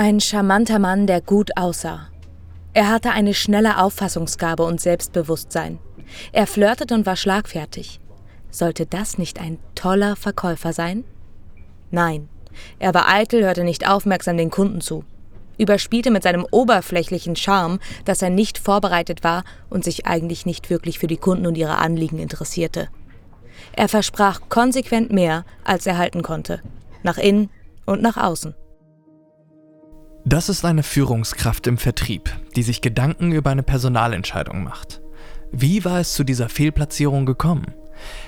Ein charmanter Mann, der gut aussah. Er hatte eine schnelle Auffassungsgabe und Selbstbewusstsein. Er flirtete und war schlagfertig. Sollte das nicht ein toller Verkäufer sein? Nein, er war eitel, hörte nicht aufmerksam den Kunden zu, überspielte mit seinem oberflächlichen Charme, dass er nicht vorbereitet war und sich eigentlich nicht wirklich für die Kunden und ihre Anliegen interessierte. Er versprach konsequent mehr, als er halten konnte, nach innen und nach außen. Das ist eine Führungskraft im Vertrieb, die sich Gedanken über eine Personalentscheidung macht. Wie war es zu dieser Fehlplatzierung gekommen?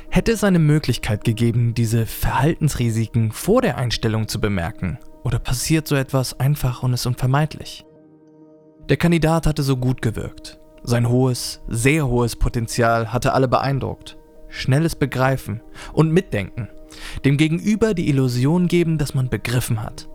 Hätte es eine Möglichkeit gegeben, diese Verhaltensrisiken vor der Einstellung zu bemerken? Oder passiert so etwas einfach und ist unvermeidlich? Der Kandidat hatte so gut gewirkt. Sein hohes, sehr hohes Potenzial hatte alle beeindruckt. Schnelles Begreifen und Mitdenken. Dem Gegenüber die Illusion geben, dass man begriffen hat.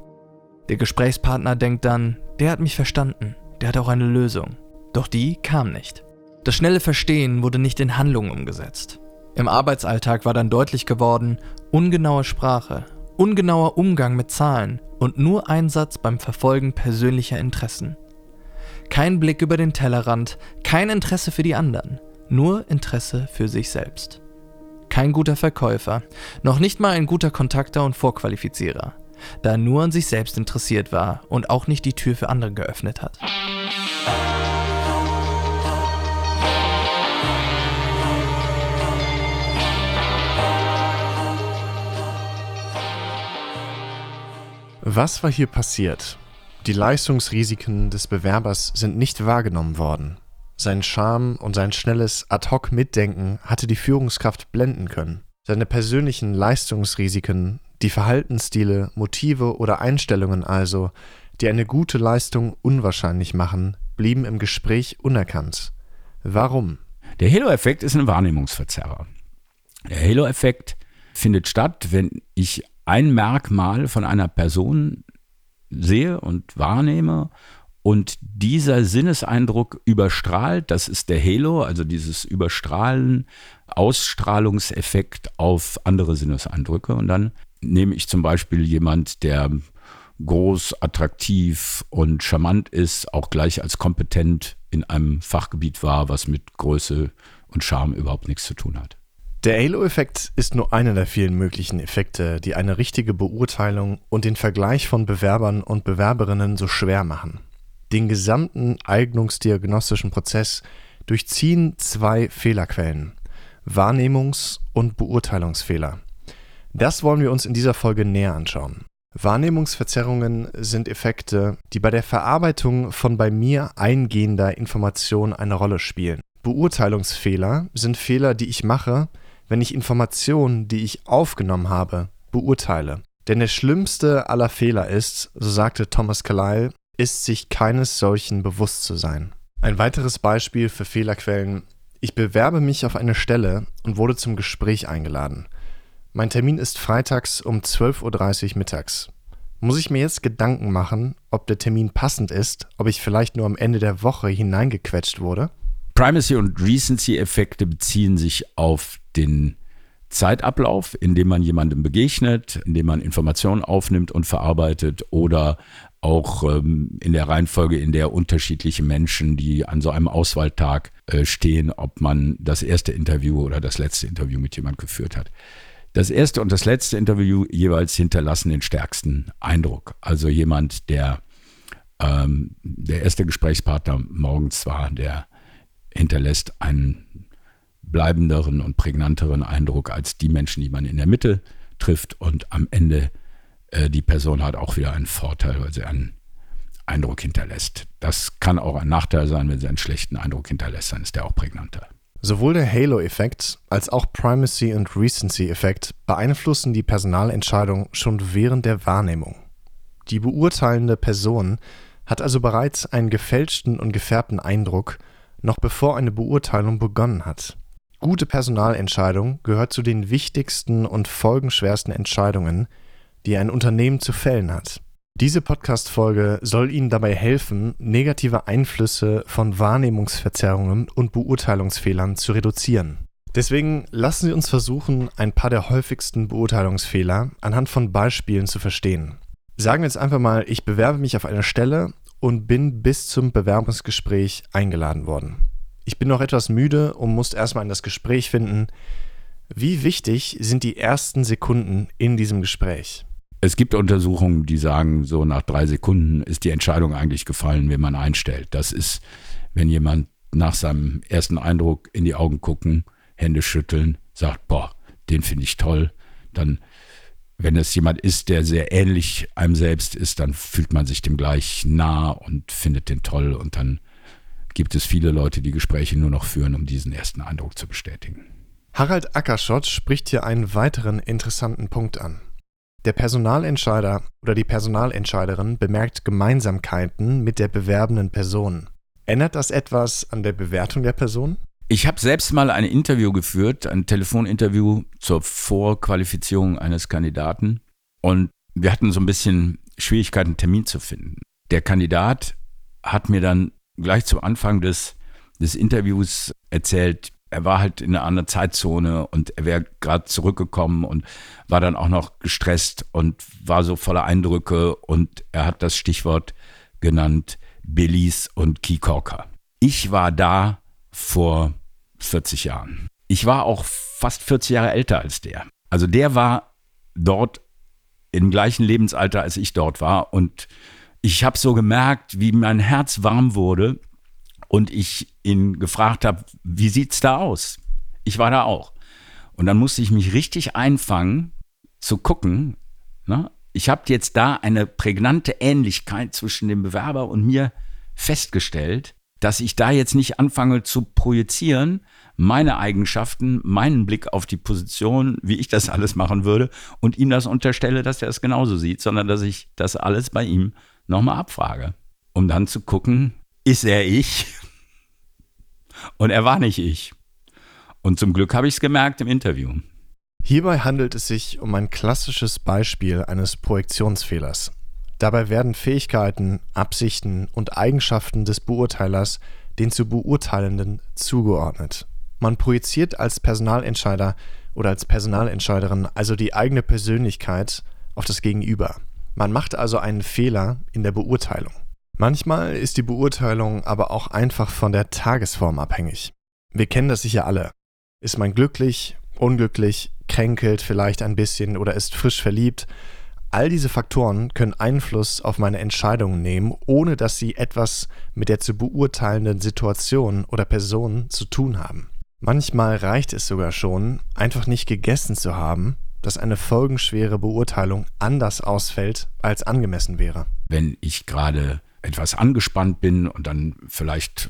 Der Gesprächspartner denkt dann, der hat mich verstanden, der hat auch eine Lösung. Doch die kam nicht. Das schnelle Verstehen wurde nicht in Handlungen umgesetzt. Im Arbeitsalltag war dann deutlich geworden, ungenaue Sprache, ungenauer Umgang mit Zahlen und nur Einsatz beim Verfolgen persönlicher Interessen. Kein Blick über den Tellerrand, kein Interesse für die anderen, nur Interesse für sich selbst. Kein guter Verkäufer, noch nicht mal ein guter Kontakter und Vorqualifizierer, da er nur an sich selbst interessiert war und auch nicht die Tür für andere geöffnet hat. Was war hier passiert? Die Leistungsrisiken des Bewerbers sind nicht wahrgenommen worden. Sein Charme und sein schnelles Ad-hoc-Mitdenken hatte die Führungskraft blenden können. Seine persönlichen Leistungsrisiken, die Verhaltensstile, Motive oder Einstellungen also, die eine gute Leistung unwahrscheinlich machen, blieben im Gespräch unerkannt. Warum? Der Halo-Effekt ist ein Wahrnehmungsverzerrer. Der Halo-Effekt findet statt, wenn ich ein Merkmal von einer Person sehe und wahrnehme und dieser Sinneseindruck überstrahlt, das ist der Halo, also dieses Überstrahlen, Ausstrahlungseffekt auf andere Sinneseindrücke. Und dann nehme ich zum Beispiel jemand, der groß, attraktiv und charmant ist, auch gleich als kompetent in einem Fachgebiet war, was mit Größe und Charme überhaupt nichts zu tun hat. Der Halo-Effekt ist nur einer der vielen möglichen Effekte, die eine richtige Beurteilung und den Vergleich von Bewerbern und Bewerberinnen so schwer machen. Den gesamten eignungsdiagnostischen Prozess durchziehen zwei Fehlerquellen: Wahrnehmungs- und Beurteilungsfehler. Das wollen wir uns in dieser Folge näher anschauen. Wahrnehmungsverzerrungen sind Effekte, die bei der Verarbeitung von bei mir eingehender Information eine Rolle spielen. Beurteilungsfehler sind Fehler, die ich mache, wenn ich Informationen, die ich aufgenommen habe, beurteile. Denn der schlimmste aller Fehler ist, so sagte Thomas Carlyle, ist sich keines solchen bewusst zu sein. Ein weiteres Beispiel für Fehlerquellen. Ich bewerbe mich auf eine Stelle und wurde zum Gespräch eingeladen. Mein Termin ist freitags um 12.30 Uhr mittags. Muss ich mir jetzt Gedanken machen, ob der Termin passend ist, ob ich vielleicht nur am Ende der Woche hineingequetscht wurde? Primacy und Recency-Effekte beziehen sich auf den Zeitablauf, in dem man jemandem begegnet, in dem man Informationen aufnimmt und verarbeitet oder auch ähm, in der Reihenfolge, in der unterschiedliche Menschen, die an so einem Auswahltag äh, stehen, ob man das erste Interview oder das letzte Interview mit jemandem geführt hat. Das erste und das letzte Interview jeweils hinterlassen den stärksten Eindruck. Also jemand, der ähm, der erste Gesprächspartner morgens war, der hinterlässt einen bleibenderen und prägnanteren Eindruck als die Menschen, die man in der Mitte trifft. Und am Ende äh, die Person hat auch wieder einen Vorteil, weil sie einen Eindruck hinterlässt. Das kann auch ein Nachteil sein, wenn sie einen schlechten Eindruck hinterlässt, dann ist der auch prägnanter. Sowohl der Halo-Effekt als auch Primacy- und Recency-Effekt beeinflussen die Personalentscheidung schon während der Wahrnehmung. Die beurteilende Person hat also bereits einen gefälschten und gefärbten Eindruck, noch bevor eine Beurteilung begonnen hat. Gute Personalentscheidung gehört zu den wichtigsten und folgenschwersten Entscheidungen, die ein Unternehmen zu fällen hat. Diese Podcast-Folge soll Ihnen dabei helfen, negative Einflüsse von Wahrnehmungsverzerrungen und Beurteilungsfehlern zu reduzieren. Deswegen lassen Sie uns versuchen, ein paar der häufigsten Beurteilungsfehler anhand von Beispielen zu verstehen. Sagen wir jetzt einfach mal, ich bewerbe mich auf eine Stelle und bin bis zum Bewerbungsgespräch eingeladen worden. Ich bin noch etwas müde und muss erstmal in das Gespräch finden. Wie wichtig sind die ersten Sekunden in diesem Gespräch? Es gibt Untersuchungen, die sagen, so nach drei Sekunden ist die Entscheidung eigentlich gefallen, wen man einstellt. Das ist, wenn jemand nach seinem ersten Eindruck in die Augen gucken, Hände schütteln, sagt, boah, den finde ich toll, dann wenn es jemand ist, der sehr ähnlich einem selbst ist, dann fühlt man sich dem gleich nah und findet den toll und dann gibt es viele Leute, die Gespräche nur noch führen, um diesen ersten Eindruck zu bestätigen. Harald Ackerschott spricht hier einen weiteren interessanten Punkt an. Der Personalentscheider oder die Personalentscheiderin bemerkt Gemeinsamkeiten mit der bewerbenden Person. Ändert das etwas an der Bewertung der Person? Ich habe selbst mal ein Interview geführt, ein Telefoninterview zur Vorqualifizierung eines Kandidaten. Und wir hatten so ein bisschen Schwierigkeiten, einen Termin zu finden. Der Kandidat hat mir dann gleich zu Anfang des, des Interviews erzählt, er war halt in einer anderen Zeitzone und er wäre gerade zurückgekommen und war dann auch noch gestresst und war so voller Eindrücke und er hat das Stichwort genannt Billys und Key Corker. Ich war da vor 40 Jahren. Ich war auch fast 40 Jahre älter als der. Also der war dort im gleichen Lebensalter, als ich dort war. Und ich habe so gemerkt, wie mein Herz warm wurde und ich ihn gefragt habe, wie sieht's da aus? Ich war da auch. Und dann musste ich mich richtig einfangen, zu gucken. Ne? Ich habe jetzt da eine prägnante Ähnlichkeit zwischen dem Bewerber und mir festgestellt dass ich da jetzt nicht anfange zu projizieren, meine Eigenschaften, meinen Blick auf die Position, wie ich das alles machen würde und ihm das unterstelle, dass er es genauso sieht, sondern dass ich das alles bei ihm nochmal abfrage, um dann zu gucken, ist er ich? Und er war nicht ich. Und zum Glück habe ich es gemerkt im Interview. Hierbei handelt es sich um ein klassisches Beispiel eines Projektionsfehlers. Dabei werden Fähigkeiten, Absichten und Eigenschaften des Beurteilers den zu Beurteilenden zugeordnet. Man projiziert als Personalentscheider oder als Personalentscheiderin also die eigene Persönlichkeit auf das Gegenüber. Man macht also einen Fehler in der Beurteilung. Manchmal ist die Beurteilung aber auch einfach von der Tagesform abhängig. Wir kennen das sicher alle. Ist man glücklich, unglücklich, kränkelt vielleicht ein bisschen oder ist frisch verliebt, All diese Faktoren können Einfluss auf meine Entscheidungen nehmen, ohne dass sie etwas mit der zu beurteilenden Situation oder Person zu tun haben. Manchmal reicht es sogar schon, einfach nicht gegessen zu haben, dass eine folgenschwere Beurteilung anders ausfällt, als angemessen wäre. Wenn ich gerade etwas angespannt bin und dann vielleicht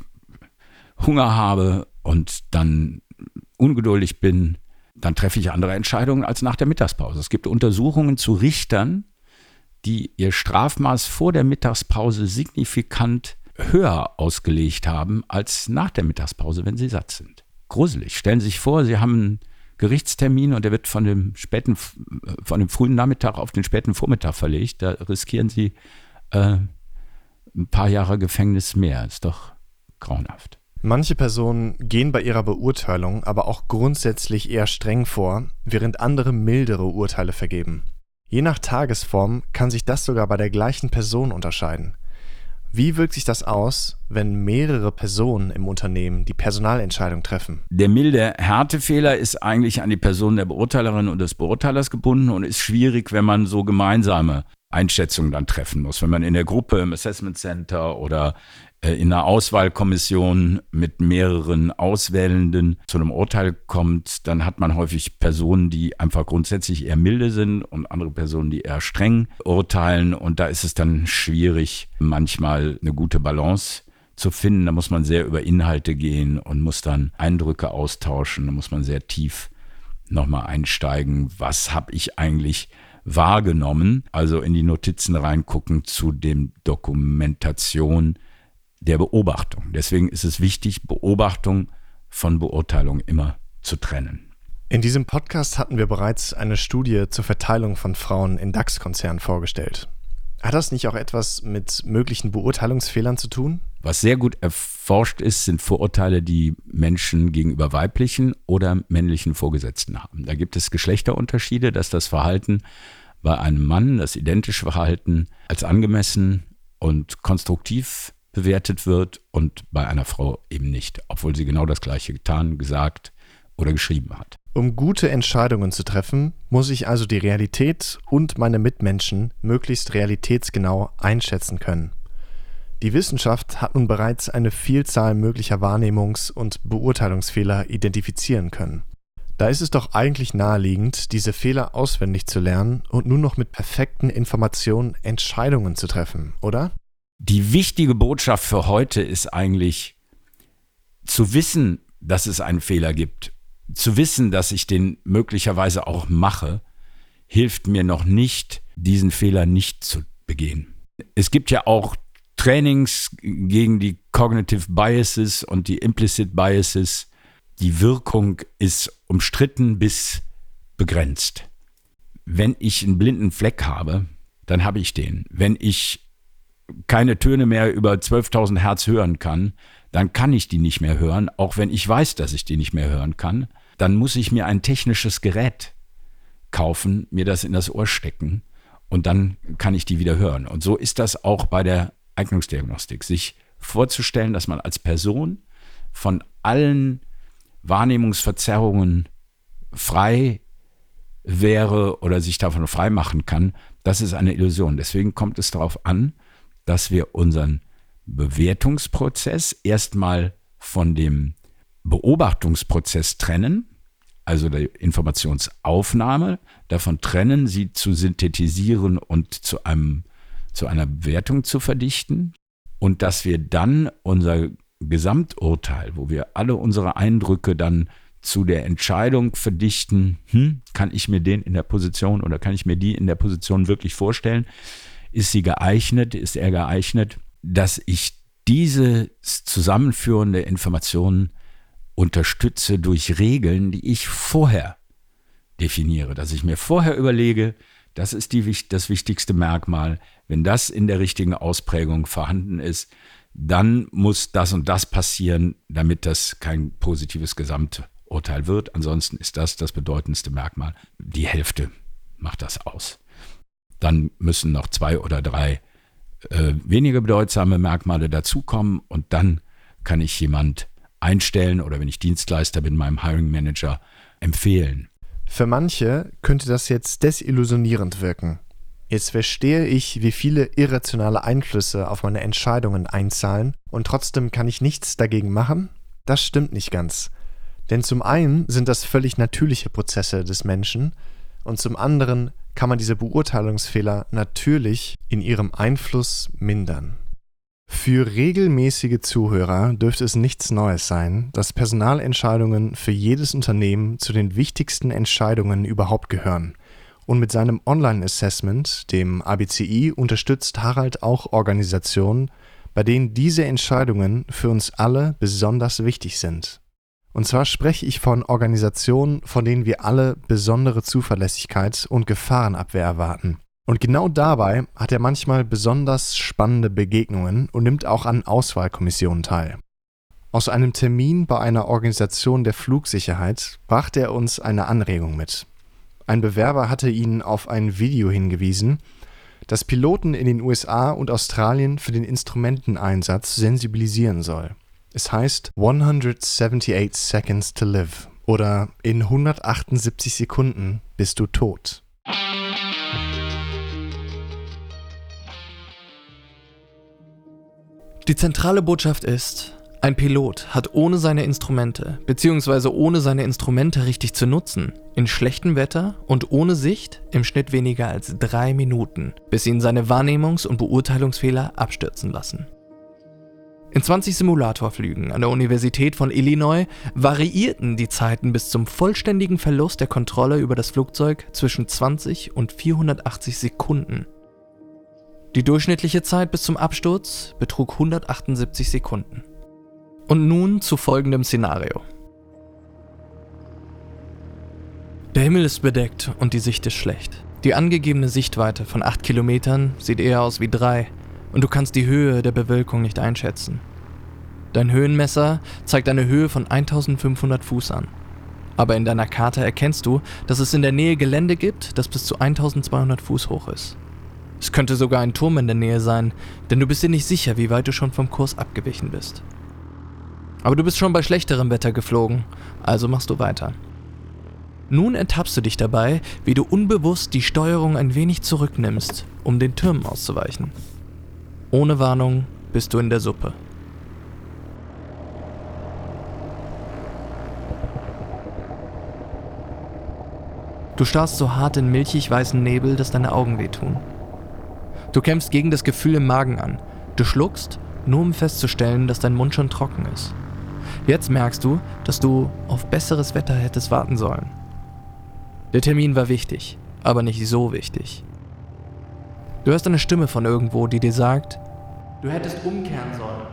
Hunger habe und dann ungeduldig bin, dann treffe ich andere Entscheidungen als nach der Mittagspause. Es gibt Untersuchungen zu Richtern, die ihr Strafmaß vor der Mittagspause signifikant höher ausgelegt haben als nach der Mittagspause, wenn sie satt sind. Gruselig. Stellen Sie sich vor, Sie haben einen Gerichtstermin und der wird von dem späten, von dem frühen Nachmittag auf den späten Vormittag verlegt. Da riskieren Sie äh, ein paar Jahre Gefängnis mehr. Ist doch grauenhaft. Manche Personen gehen bei ihrer Beurteilung aber auch grundsätzlich eher streng vor, während andere mildere Urteile vergeben. Je nach Tagesform kann sich das sogar bei der gleichen Person unterscheiden. Wie wirkt sich das aus, wenn mehrere Personen im Unternehmen die Personalentscheidung treffen? Der milde Härtefehler ist eigentlich an die Person der Beurteilerin und des Beurteilers gebunden und ist schwierig, wenn man so gemeinsame Einschätzungen dann treffen muss. Wenn man in der Gruppe im Assessment Center oder äh, in einer Auswahlkommission mit mehreren Auswählenden zu einem Urteil kommt, dann hat man häufig Personen, die einfach grundsätzlich eher milde sind und andere Personen, die eher streng urteilen. Und da ist es dann schwierig, manchmal eine gute Balance zu finden. Da muss man sehr über Inhalte gehen und muss dann Eindrücke austauschen. Da muss man sehr tief nochmal einsteigen. Was habe ich eigentlich wahrgenommen? Also in die Notizen reingucken zu dem Dokumentation der Beobachtung. Deswegen ist es wichtig, Beobachtung von Beurteilung immer zu trennen. In diesem Podcast hatten wir bereits eine Studie zur Verteilung von Frauen in DAX-Konzernen vorgestellt. Hat das nicht auch etwas mit möglichen Beurteilungsfehlern zu tun? Was sehr gut erforscht ist, sind Vorurteile, die Menschen gegenüber weiblichen oder männlichen Vorgesetzten haben. Da gibt es Geschlechterunterschiede, dass das Verhalten bei einem Mann das identische Verhalten als angemessen und konstruktiv bewertet wird und bei einer Frau eben nicht, obwohl sie genau das gleiche getan, gesagt oder geschrieben hat. Um gute Entscheidungen zu treffen, muss ich also die Realität und meine Mitmenschen möglichst realitätsgenau einschätzen können. Die Wissenschaft hat nun bereits eine Vielzahl möglicher Wahrnehmungs- und Beurteilungsfehler identifizieren können. Da ist es doch eigentlich naheliegend, diese Fehler auswendig zu lernen und nur noch mit perfekten Informationen Entscheidungen zu treffen, oder? Die wichtige Botschaft für heute ist eigentlich zu wissen, dass es einen Fehler gibt, zu wissen, dass ich den möglicherweise auch mache, hilft mir noch nicht, diesen Fehler nicht zu begehen. Es gibt ja auch Trainings gegen die Cognitive Biases und die Implicit Biases. Die Wirkung ist umstritten bis begrenzt. Wenn ich einen blinden Fleck habe, dann habe ich den. Wenn ich keine Töne mehr über 12.000 Hertz hören kann, dann kann ich die nicht mehr hören, auch wenn ich weiß, dass ich die nicht mehr hören kann. Dann muss ich mir ein technisches Gerät kaufen, mir das in das Ohr stecken und dann kann ich die wieder hören. Und so ist das auch bei der Eignungsdiagnostik, sich vorzustellen, dass man als Person von allen Wahrnehmungsverzerrungen frei wäre oder sich davon frei machen kann, das ist eine Illusion. Deswegen kommt es darauf an, dass wir unseren Bewertungsprozess erstmal von dem Beobachtungsprozess trennen, also der Informationsaufnahme, davon trennen, sie zu synthetisieren und zu einem zu einer Bewertung zu verdichten und dass wir dann unser Gesamturteil, wo wir alle unsere Eindrücke dann zu der Entscheidung verdichten, hm, kann ich mir den in der Position oder kann ich mir die in der Position wirklich vorstellen? Ist sie geeignet? Ist er geeignet? Dass ich diese zusammenführende Informationen unterstütze durch Regeln, die ich vorher definiere, dass ich mir vorher überlege, das ist die, das wichtigste Merkmal. Wenn das in der richtigen Ausprägung vorhanden ist, dann muss das und das passieren, damit das kein positives Gesamturteil wird. Ansonsten ist das das bedeutendste Merkmal. Die Hälfte macht das aus. Dann müssen noch zwei oder drei äh, weniger bedeutsame Merkmale dazukommen und dann kann ich jemand einstellen oder wenn ich Dienstleister bin, meinem Hiring Manager empfehlen. Für manche könnte das jetzt desillusionierend wirken. Jetzt verstehe ich, wie viele irrationale Einflüsse auf meine Entscheidungen einzahlen und trotzdem kann ich nichts dagegen machen? Das stimmt nicht ganz. Denn zum einen sind das völlig natürliche Prozesse des Menschen und zum anderen kann man diese Beurteilungsfehler natürlich in ihrem Einfluss mindern. Für regelmäßige Zuhörer dürfte es nichts Neues sein, dass Personalentscheidungen für jedes Unternehmen zu den wichtigsten Entscheidungen überhaupt gehören. Und mit seinem Online-Assessment, dem ABCI, unterstützt Harald auch Organisationen, bei denen diese Entscheidungen für uns alle besonders wichtig sind. Und zwar spreche ich von Organisationen, von denen wir alle besondere Zuverlässigkeit und Gefahrenabwehr erwarten. Und genau dabei hat er manchmal besonders spannende Begegnungen und nimmt auch an Auswahlkommissionen teil. Aus einem Termin bei einer Organisation der Flugsicherheit brachte er uns eine Anregung mit. Ein Bewerber hatte ihn auf ein Video hingewiesen, das Piloten in den USA und Australien für den Instrumenteneinsatz sensibilisieren soll. Es heißt 178 Seconds to Live oder in 178 Sekunden bist du tot. Die zentrale Botschaft ist, ein Pilot hat ohne seine Instrumente, beziehungsweise ohne seine Instrumente richtig zu nutzen, in schlechtem Wetter und ohne Sicht im Schnitt weniger als drei Minuten, bis ihn seine Wahrnehmungs- und Beurteilungsfehler abstürzen lassen. In 20 Simulatorflügen an der Universität von Illinois variierten die Zeiten bis zum vollständigen Verlust der Kontrolle über das Flugzeug zwischen 20 und 480 Sekunden. Die durchschnittliche Zeit bis zum Absturz betrug 178 Sekunden. Und nun zu folgendem Szenario. Der Himmel ist bedeckt und die Sicht ist schlecht. Die angegebene Sichtweite von 8 Kilometern sieht eher aus wie 3 und du kannst die Höhe der Bewölkung nicht einschätzen. Dein Höhenmesser zeigt eine Höhe von 1500 Fuß an. Aber in deiner Karte erkennst du, dass es in der Nähe Gelände gibt, das bis zu 1200 Fuß hoch ist. Es könnte sogar ein Turm in der Nähe sein, denn du bist dir nicht sicher, wie weit du schon vom Kurs abgewichen bist. Aber du bist schon bei schlechterem Wetter geflogen, also machst du weiter. Nun ertappst du dich dabei, wie du unbewusst die Steuerung ein wenig zurücknimmst, um den Türmen auszuweichen. Ohne Warnung bist du in der Suppe. Du starrst so hart in milchig weißen Nebel, dass deine Augen wehtun. Du kämpfst gegen das Gefühl im Magen an. Du schluckst, nur um festzustellen, dass dein Mund schon trocken ist. Jetzt merkst du, dass du auf besseres Wetter hättest warten sollen. Der Termin war wichtig, aber nicht so wichtig. Du hörst eine Stimme von irgendwo, die dir sagt, du hättest umkehren sollen.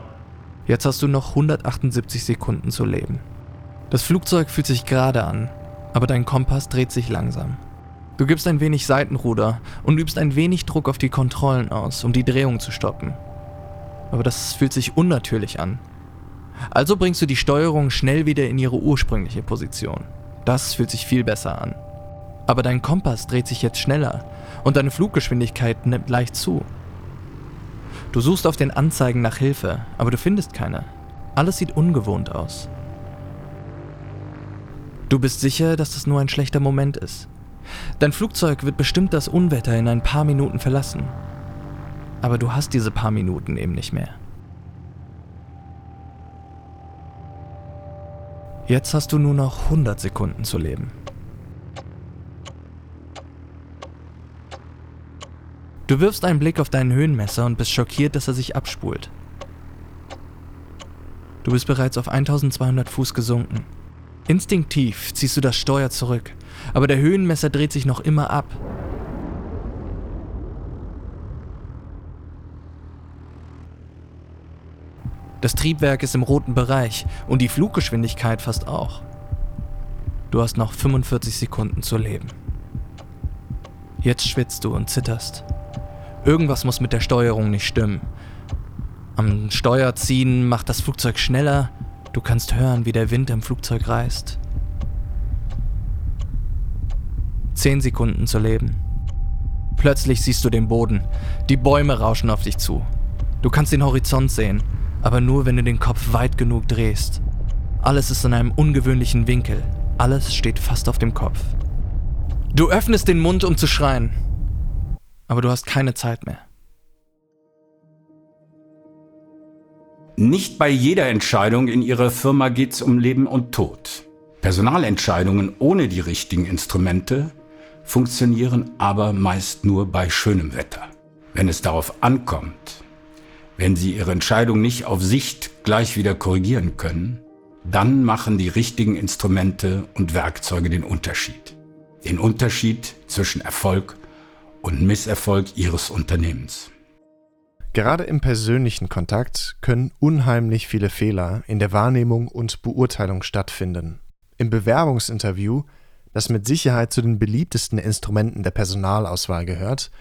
Jetzt hast du noch 178 Sekunden zu leben. Das Flugzeug fühlt sich gerade an, aber dein Kompass dreht sich langsam. Du gibst ein wenig Seitenruder und übst ein wenig Druck auf die Kontrollen aus, um die Drehung zu stoppen. Aber das fühlt sich unnatürlich an. Also bringst du die Steuerung schnell wieder in ihre ursprüngliche Position. Das fühlt sich viel besser an. Aber dein Kompass dreht sich jetzt schneller und deine Fluggeschwindigkeit nimmt leicht zu. Du suchst auf den Anzeigen nach Hilfe, aber du findest keine. Alles sieht ungewohnt aus. Du bist sicher, dass das nur ein schlechter Moment ist. Dein Flugzeug wird bestimmt das Unwetter in ein paar Minuten verlassen. Aber du hast diese paar Minuten eben nicht mehr. Jetzt hast du nur noch 100 Sekunden zu leben. Du wirfst einen Blick auf deinen Höhenmesser und bist schockiert, dass er sich abspult. Du bist bereits auf 1200 Fuß gesunken. Instinktiv ziehst du das Steuer zurück, aber der Höhenmesser dreht sich noch immer ab. Das Triebwerk ist im roten Bereich und die Fluggeschwindigkeit fast auch. Du hast noch 45 Sekunden zu leben. Jetzt schwitzt du und zitterst. Irgendwas muss mit der Steuerung nicht stimmen. Am Steuer ziehen macht das Flugzeug schneller. Du kannst hören, wie der Wind im Flugzeug reißt. Zehn Sekunden zu leben. Plötzlich siehst du den Boden. Die Bäume rauschen auf dich zu. Du kannst den Horizont sehen, aber nur wenn du den Kopf weit genug drehst. Alles ist in einem ungewöhnlichen Winkel. Alles steht fast auf dem Kopf. Du öffnest den Mund, um zu schreien aber du hast keine Zeit mehr. Nicht bei jeder Entscheidung in Ihrer Firma geht es um Leben und Tod. Personalentscheidungen ohne die richtigen Instrumente funktionieren aber meist nur bei schönem Wetter. Wenn es darauf ankommt, wenn Sie Ihre Entscheidung nicht auf Sicht gleich wieder korrigieren können, dann machen die richtigen Instrumente und Werkzeuge den Unterschied. Den Unterschied zwischen Erfolg und Misserfolg ihres Unternehmens. Gerade im persönlichen Kontakt können unheimlich viele Fehler in der Wahrnehmung und Beurteilung stattfinden. Im Bewerbungsinterview, das mit Sicherheit zu den beliebtesten Instrumenten der Personalauswahl gehört,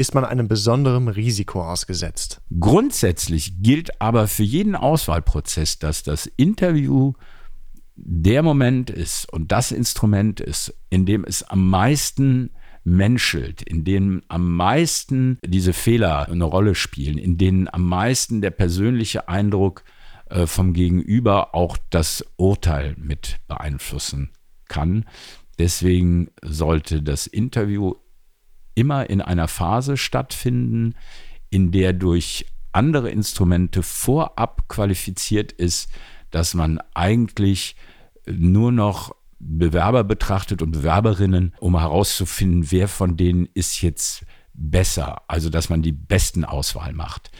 ist man einem besonderen Risiko ausgesetzt. Grundsätzlich gilt aber für jeden Auswahlprozess, dass das Interview der Moment ist und das Instrument ist, in dem es am meisten menschelt, in denen am meisten diese Fehler eine Rolle spielen, in denen am meisten der persönliche Eindruck äh, vom Gegenüber auch das Urteil mit beeinflussen kann. Deswegen sollte das Interview immer in einer Phase stattfinden, in der durch andere Instrumente vorab qualifiziert ist, dass man eigentlich nur noch Bewerber betrachtet und Bewerberinnen, um herauszufinden, wer von denen ist jetzt besser. Also, dass man die besten Auswahl macht.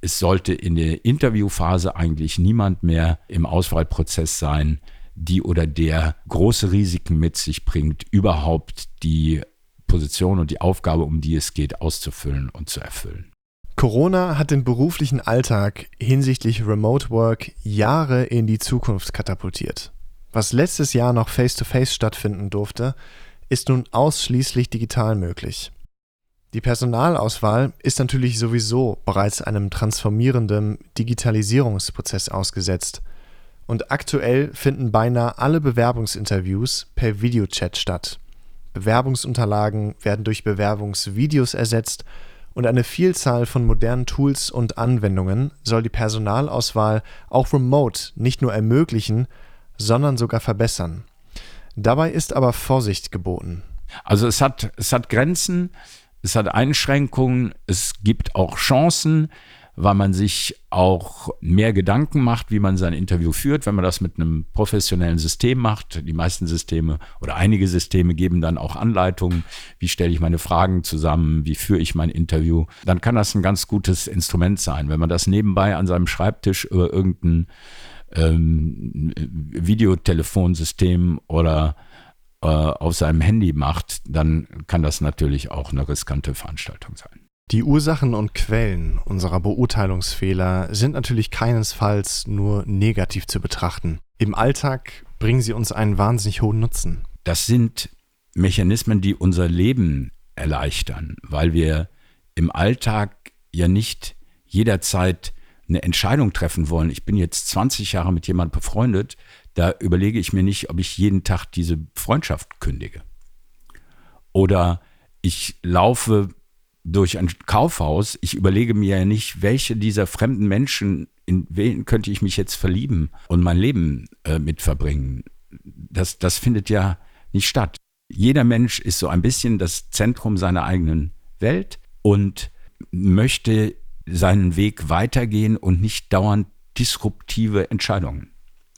Es sollte in der Interviewphase eigentlich niemand mehr im Auswahlprozess sein, die oder der große Risiken mit sich bringt, überhaupt die Position und die Aufgabe, um die es geht, auszufüllen und zu erfüllen. Corona hat den beruflichen Alltag hinsichtlich Remote Work Jahre in die Zukunft katapultiert. Was letztes Jahr noch face-to-face -face stattfinden durfte, ist nun ausschließlich digital möglich. Die Personalauswahl ist natürlich sowieso bereits einem transformierenden Digitalisierungsprozess ausgesetzt. Und aktuell finden beinahe alle Bewerbungsinterviews per Videochat statt. Bewerbungsunterlagen werden durch Bewerbungsvideos ersetzt und eine Vielzahl von modernen Tools und Anwendungen soll die Personalauswahl auch remote nicht nur ermöglichen, sondern sogar verbessern. Dabei ist aber Vorsicht geboten. Also es hat, es hat Grenzen, es hat Einschränkungen, es gibt auch Chancen, weil man sich auch mehr Gedanken macht, wie man sein Interview führt, wenn man das mit einem professionellen System macht. Die meisten Systeme oder einige Systeme geben dann auch Anleitungen, wie stelle ich meine Fragen zusammen, wie führe ich mein Interview. Dann kann das ein ganz gutes Instrument sein. Wenn man das nebenbei an seinem Schreibtisch über irgendein ähm, Videotelefonsystem oder äh, auf seinem Handy macht, dann kann das natürlich auch eine riskante Veranstaltung sein. Die Ursachen und Quellen unserer Beurteilungsfehler sind natürlich keinesfalls nur negativ zu betrachten. Im Alltag bringen sie uns einen wahnsinnig hohen Nutzen. Das sind Mechanismen, die unser Leben erleichtern, weil wir im Alltag ja nicht jederzeit eine Entscheidung treffen wollen. Ich bin jetzt 20 Jahre mit jemandem befreundet, da überlege ich mir nicht, ob ich jeden Tag diese Freundschaft kündige. Oder ich laufe durch ein Kaufhaus, ich überlege mir ja nicht, welche dieser fremden Menschen, in wen könnte ich mich jetzt verlieben und mein Leben äh, mit verbringen. Das, das findet ja nicht statt. Jeder Mensch ist so ein bisschen das Zentrum seiner eigenen Welt und möchte seinen Weg weitergehen und nicht dauernd disruptive Entscheidungen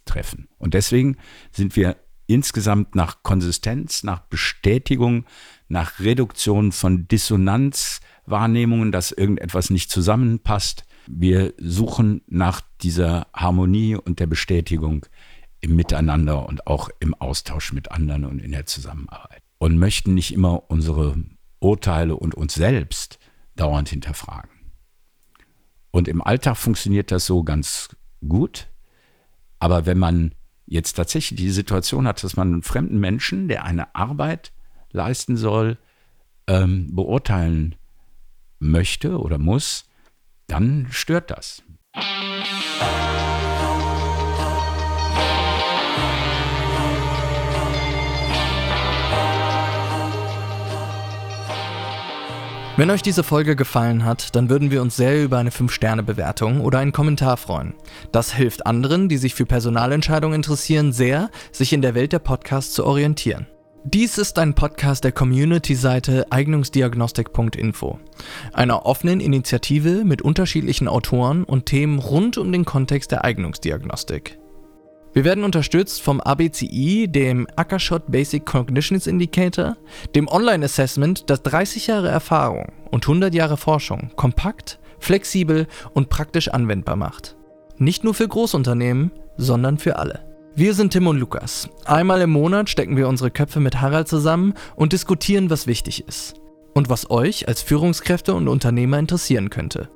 treffen. Und deswegen sind wir insgesamt nach Konsistenz, nach Bestätigung, nach Reduktion von Dissonanzwahrnehmungen, dass irgendetwas nicht zusammenpasst. Wir suchen nach dieser Harmonie und der Bestätigung im Miteinander und auch im Austausch mit anderen und in der Zusammenarbeit. Und möchten nicht immer unsere Urteile und uns selbst dauernd hinterfragen. Und im Alltag funktioniert das so ganz gut. Aber wenn man jetzt tatsächlich die Situation hat, dass man einen fremden Menschen, der eine Arbeit leisten soll, ähm, beurteilen möchte oder muss, dann stört das. Wenn euch diese Folge gefallen hat, dann würden wir uns sehr über eine 5-Sterne-Bewertung oder einen Kommentar freuen. Das hilft anderen, die sich für Personalentscheidungen interessieren, sehr, sich in der Welt der Podcasts zu orientieren. Dies ist ein Podcast der Community-Seite eignungsdiagnostik.info, einer offenen Initiative mit unterschiedlichen Autoren und Themen rund um den Kontext der Eignungsdiagnostik. Wir werden unterstützt vom ABCI, dem Ackershot Basic Cognitions Indicator, dem Online-Assessment, das 30 Jahre Erfahrung und 100 Jahre Forschung kompakt, flexibel und praktisch anwendbar macht. Nicht nur für Großunternehmen, sondern für alle. Wir sind Tim und Lukas. Einmal im Monat stecken wir unsere Köpfe mit Harald zusammen und diskutieren, was wichtig ist. Und was euch als Führungskräfte und Unternehmer interessieren könnte.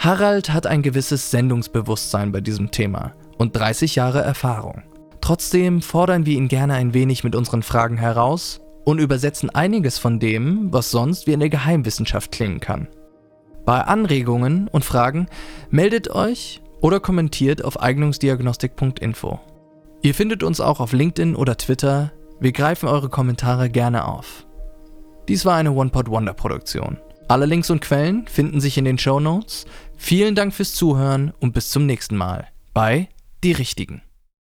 Harald hat ein gewisses Sendungsbewusstsein bei diesem Thema und 30 Jahre Erfahrung. Trotzdem fordern wir ihn gerne ein wenig mit unseren Fragen heraus und übersetzen einiges von dem, was sonst wie eine Geheimwissenschaft klingen kann. Bei Anregungen und Fragen meldet euch oder kommentiert auf eignungsdiagnostik.info. Ihr findet uns auch auf LinkedIn oder Twitter. Wir greifen eure Kommentare gerne auf. Dies war eine One-Pot Wonder Produktion. Alle Links und Quellen finden sich in den Show Notes. Vielen Dank fürs Zuhören und bis zum nächsten Mal bei die richtigen.